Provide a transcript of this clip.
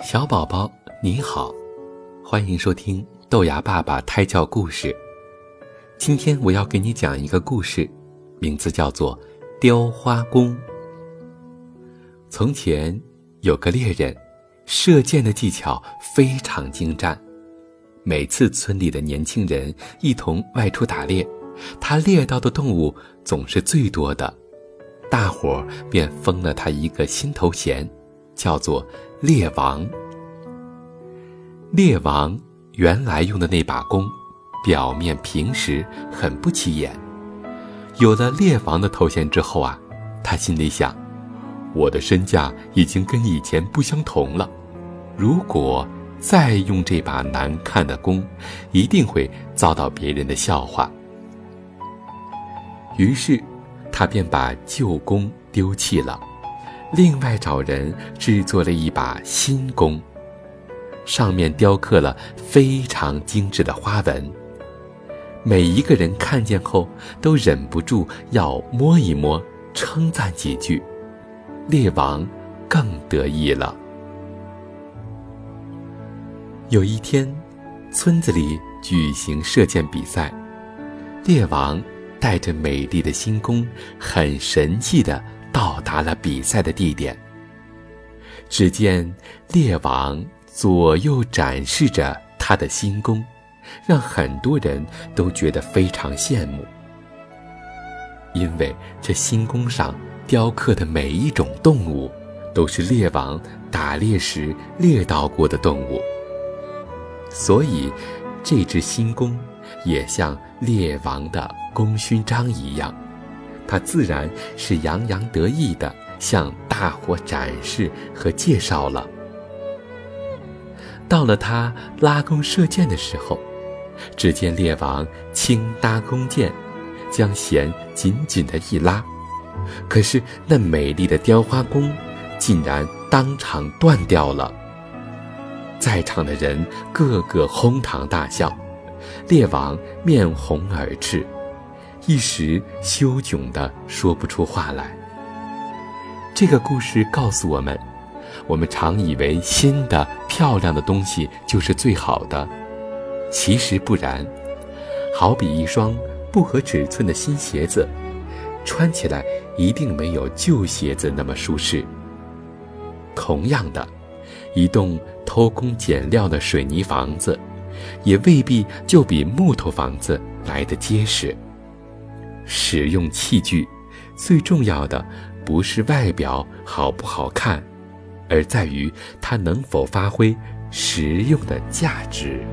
小宝宝你好，欢迎收听豆芽爸爸胎教故事。今天我要给你讲一个故事，名字叫做《雕花弓》。从前有个猎人，射箭的技巧非常精湛。每次村里的年轻人一同外出打猎，他猎到的动物总是最多的，大伙儿便封了他一个新头衔，叫做猎王。猎王原来用的那把弓，表面平时很不起眼。有了猎王的头衔之后啊，他心里想：我的身价已经跟以前不相同了，如果……再用这把难看的弓，一定会遭到别人的笑话。于是，他便把旧弓丢弃了，另外找人制作了一把新弓，上面雕刻了非常精致的花纹。每一个人看见后，都忍不住要摸一摸，称赞几句。猎王更得意了。有一天，村子里举行射箭比赛，猎王带着美丽的新弓，很神气地到达了比赛的地点。只见猎王左右展示着他的新弓，让很多人都觉得非常羡慕，因为这新弓上雕刻的每一种动物，都是猎王打猎时猎到过的动物。所以，这只新弓也像猎王的功勋章一样，他自然是洋洋得意地向大伙展示和介绍了。到了他拉弓射箭的时候，只见列王轻搭弓箭，将弦紧紧地一拉，可是那美丽的雕花弓竟然当场断掉了。在场的人个个哄堂大笑，列王面红耳赤，一时羞窘的说不出话来。这个故事告诉我们：我们常以为新的、漂亮的东西就是最好的，其实不然。好比一双不合尺寸的新鞋子，穿起来一定没有旧鞋子那么舒适。同样的。一栋偷工减料的水泥房子，也未必就比木头房子来得结实。使用器具，最重要的不是外表好不好看，而在于它能否发挥实用的价值。